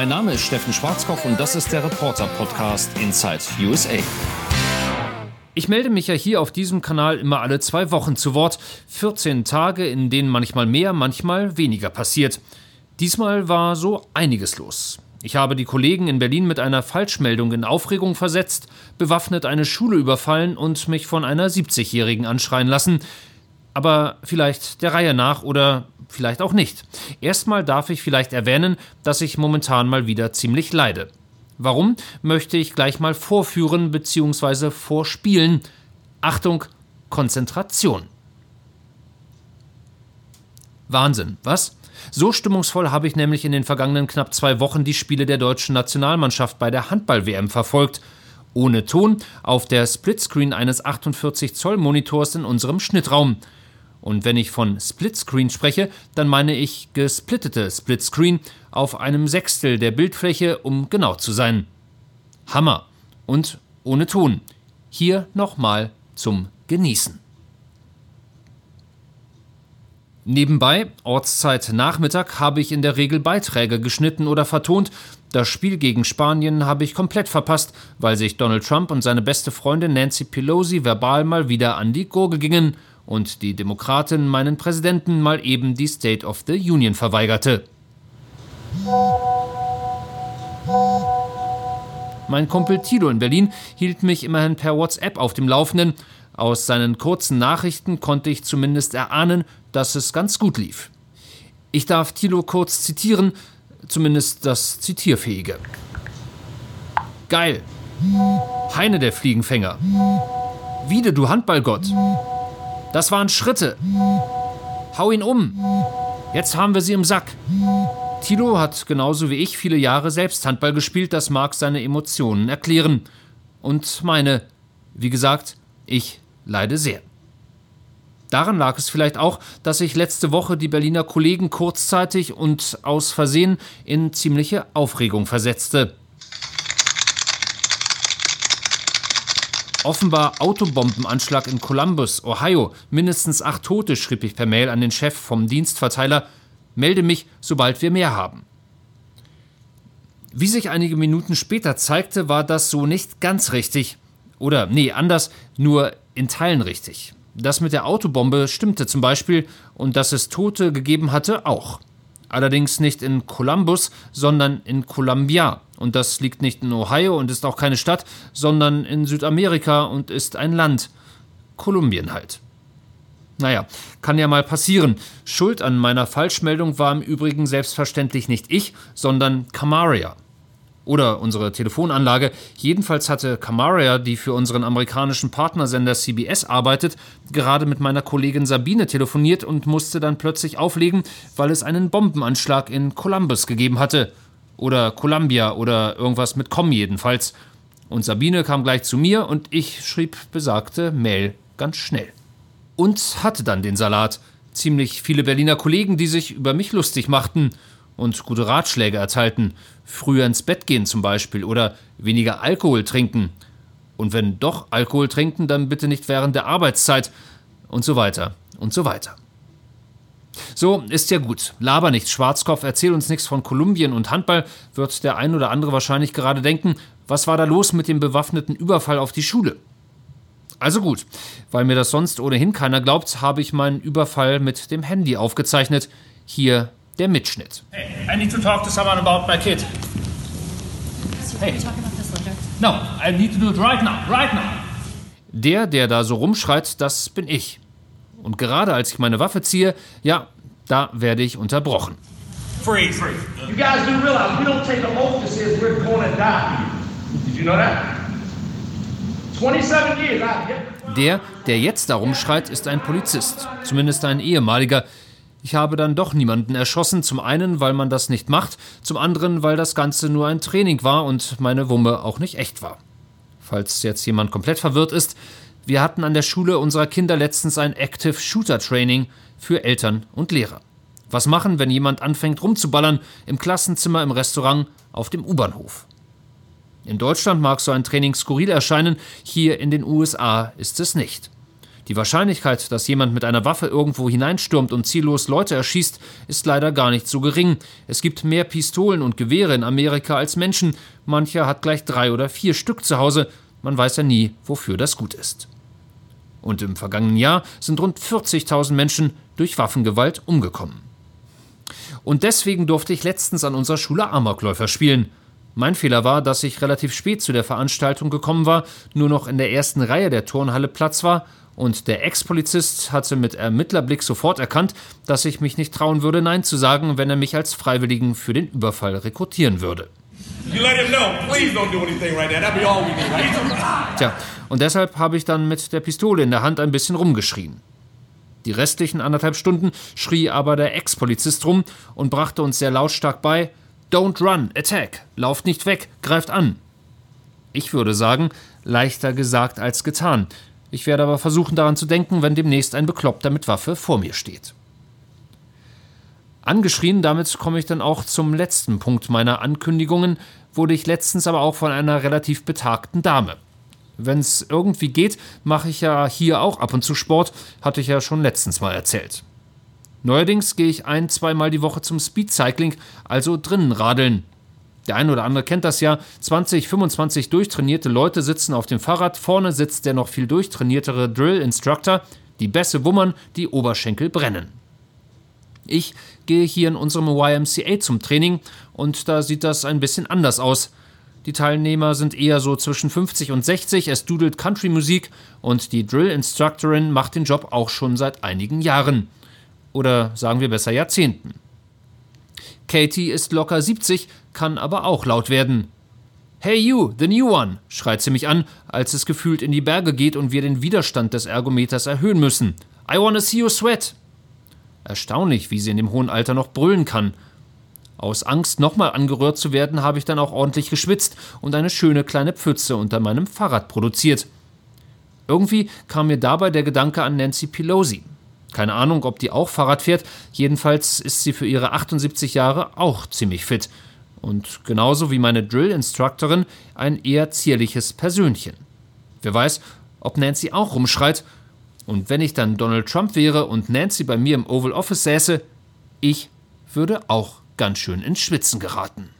Mein Name ist Steffen Schwarzkopf und das ist der Reporter-Podcast Inside USA. Ich melde mich ja hier auf diesem Kanal immer alle zwei Wochen zu Wort. 14 Tage, in denen manchmal mehr, manchmal weniger passiert. Diesmal war so einiges los. Ich habe die Kollegen in Berlin mit einer Falschmeldung in Aufregung versetzt, bewaffnet eine Schule überfallen und mich von einer 70-Jährigen anschreien lassen. Aber vielleicht der Reihe nach oder vielleicht auch nicht. Erstmal darf ich vielleicht erwähnen, dass ich momentan mal wieder ziemlich leide. Warum, möchte ich gleich mal vorführen bzw. vorspielen. Achtung, Konzentration. Wahnsinn, was? So stimmungsvoll habe ich nämlich in den vergangenen knapp zwei Wochen die Spiele der deutschen Nationalmannschaft bei der Handball-WM verfolgt. Ohne Ton, auf der Splitscreen eines 48 Zoll Monitors in unserem Schnittraum. Und wenn ich von Splitscreen spreche, dann meine ich gesplittete Splitscreen auf einem Sechstel der Bildfläche, um genau zu sein. Hammer. Und ohne Ton. Hier nochmal zum Genießen. Nebenbei, Ortszeit Nachmittag, habe ich in der Regel Beiträge geschnitten oder vertont. Das Spiel gegen Spanien habe ich komplett verpasst, weil sich Donald Trump und seine beste Freundin Nancy Pelosi verbal mal wieder an die Gurgel gingen und die Demokratin meinen Präsidenten mal eben die State of the Union verweigerte. Mein Kumpel Tilo in Berlin hielt mich immerhin per WhatsApp auf dem Laufenden. Aus seinen kurzen Nachrichten konnte ich zumindest erahnen, dass es ganz gut lief. Ich darf Tilo kurz zitieren, zumindest das Zitierfähige. Geil. Heine der Fliegenfänger. Wiede, du Handballgott. Das waren Schritte. Hau ihn um. Jetzt haben wir sie im Sack. Tilo hat genauso wie ich viele Jahre selbst Handball gespielt, das mag seine Emotionen erklären. Und meine, wie gesagt, ich leide sehr. Daran lag es vielleicht auch, dass ich letzte Woche die Berliner Kollegen kurzzeitig und aus Versehen in ziemliche Aufregung versetzte. Offenbar Autobombenanschlag in Columbus, Ohio. Mindestens acht Tote, schrieb ich per Mail an den Chef vom Dienstverteiler. Melde mich, sobald wir mehr haben. Wie sich einige Minuten später zeigte, war das so nicht ganz richtig. Oder, nee, anders, nur in Teilen richtig. Das mit der Autobombe stimmte zum Beispiel und dass es Tote gegeben hatte auch. Allerdings nicht in Columbus, sondern in Columbia. Und das liegt nicht in Ohio und ist auch keine Stadt, sondern in Südamerika und ist ein Land. Kolumbien halt. Naja, kann ja mal passieren. Schuld an meiner Falschmeldung war im Übrigen selbstverständlich nicht ich, sondern Camaria. Oder unsere Telefonanlage. Jedenfalls hatte Camaria, die für unseren amerikanischen Partnersender CBS arbeitet, gerade mit meiner Kollegin Sabine telefoniert und musste dann plötzlich auflegen, weil es einen Bombenanschlag in Columbus gegeben hatte. Oder Columbia oder irgendwas mit Com jedenfalls. Und Sabine kam gleich zu mir und ich schrieb besagte Mail ganz schnell. Und hatte dann den Salat. Ziemlich viele Berliner Kollegen, die sich über mich lustig machten und gute Ratschläge erteilten. Früher ins Bett gehen zum Beispiel oder weniger Alkohol trinken. Und wenn doch Alkohol trinken, dann bitte nicht während der Arbeitszeit und so weiter und so weiter. So, ist ja gut. Laber nichts, Schwarzkopf, erzähl uns nichts von Kolumbien und Handball, wird der ein oder andere wahrscheinlich gerade denken, was war da los mit dem bewaffneten Überfall auf die Schule? Also gut, weil mir das sonst ohnehin keiner glaubt, habe ich meinen Überfall mit dem Handy aufgezeichnet. Hier der Mitschnitt. Hey, I need to talk to someone about my kid. Hey. No, I need to do it right now, right now. Der, der da so rumschreit, das bin ich. Und gerade als ich meine Waffe ziehe, ja, da werde ich unterbrochen. Freeze. You guys do realize we don't take the oath that says we're going to die. Did you know that? 27 years Der, der jetzt da rumschreit, ist ein Polizist. Zumindest ein ehemaliger. Ich habe dann doch niemanden erschossen. Zum einen, weil man das nicht macht. Zum anderen, weil das Ganze nur ein Training war und meine Wumme auch nicht echt war. Falls jetzt jemand komplett verwirrt ist, wir hatten an der Schule unserer Kinder letztens ein Active Shooter Training für Eltern und Lehrer. Was machen, wenn jemand anfängt rumzuballern im Klassenzimmer, im Restaurant, auf dem U-Bahnhof? In Deutschland mag so ein Training skurril erscheinen, hier in den USA ist es nicht. Die Wahrscheinlichkeit, dass jemand mit einer Waffe irgendwo hineinstürmt und ziellos Leute erschießt, ist leider gar nicht so gering. Es gibt mehr Pistolen und Gewehre in Amerika als Menschen. Mancher hat gleich drei oder vier Stück zu Hause. Man weiß ja nie, wofür das gut ist. Und im vergangenen Jahr sind rund 40.000 Menschen durch Waffengewalt umgekommen. Und deswegen durfte ich letztens an unserer Schule Amokläufer spielen. Mein Fehler war, dass ich relativ spät zu der Veranstaltung gekommen war, nur noch in der ersten Reihe der Turnhalle Platz war und der Ex-Polizist hatte mit Ermittlerblick sofort erkannt, dass ich mich nicht trauen würde, Nein zu sagen, wenn er mich als Freiwilligen für den Überfall rekrutieren würde. Tja, und deshalb habe ich dann mit der Pistole in der Hand ein bisschen rumgeschrien. Die restlichen anderthalb Stunden schrie aber der Ex-Polizist rum und brachte uns sehr lautstark bei: Don't run, attack, lauft nicht weg, greift an. Ich würde sagen, leichter gesagt als getan. Ich werde aber versuchen daran zu denken, wenn demnächst ein Bekloppter mit Waffe vor mir steht. Angeschrien, damit komme ich dann auch zum letzten Punkt meiner Ankündigungen, wurde ich letztens aber auch von einer relativ betagten Dame. Wenn es irgendwie geht, mache ich ja hier auch ab und zu Sport, hatte ich ja schon letztens mal erzählt. Neuerdings gehe ich ein, zweimal die Woche zum Speedcycling, also drinnen radeln. Der eine oder andere kennt das ja. 20, 25 durchtrainierte Leute sitzen auf dem Fahrrad. Vorne sitzt der noch viel durchtrainiertere Drill Instructor. Die Bässe wummern, die Oberschenkel brennen. Ich gehe hier in unserem YMCA zum Training und da sieht das ein bisschen anders aus. Die Teilnehmer sind eher so zwischen 50 und 60, es dudelt Country-Musik und die Drill-Instructorin macht den Job auch schon seit einigen Jahren. Oder sagen wir besser Jahrzehnten. Katie ist locker 70, kann aber auch laut werden. Hey you, the new one, schreit sie mich an, als es gefühlt in die Berge geht und wir den Widerstand des Ergometers erhöhen müssen. I wanna see you sweat. Erstaunlich, wie sie in dem hohen Alter noch brüllen kann. Aus Angst, nochmal angerührt zu werden, habe ich dann auch ordentlich geschwitzt und eine schöne kleine Pfütze unter meinem Fahrrad produziert. Irgendwie kam mir dabei der Gedanke an Nancy Pelosi. Keine Ahnung, ob die auch Fahrrad fährt, jedenfalls ist sie für ihre 78 Jahre auch ziemlich fit. Und genauso wie meine Drill-Instructorin ein eher zierliches Persönchen. Wer weiß, ob Nancy auch rumschreit. Und wenn ich dann Donald Trump wäre und Nancy bei mir im Oval Office säße, ich würde auch ganz schön ins Schwitzen geraten.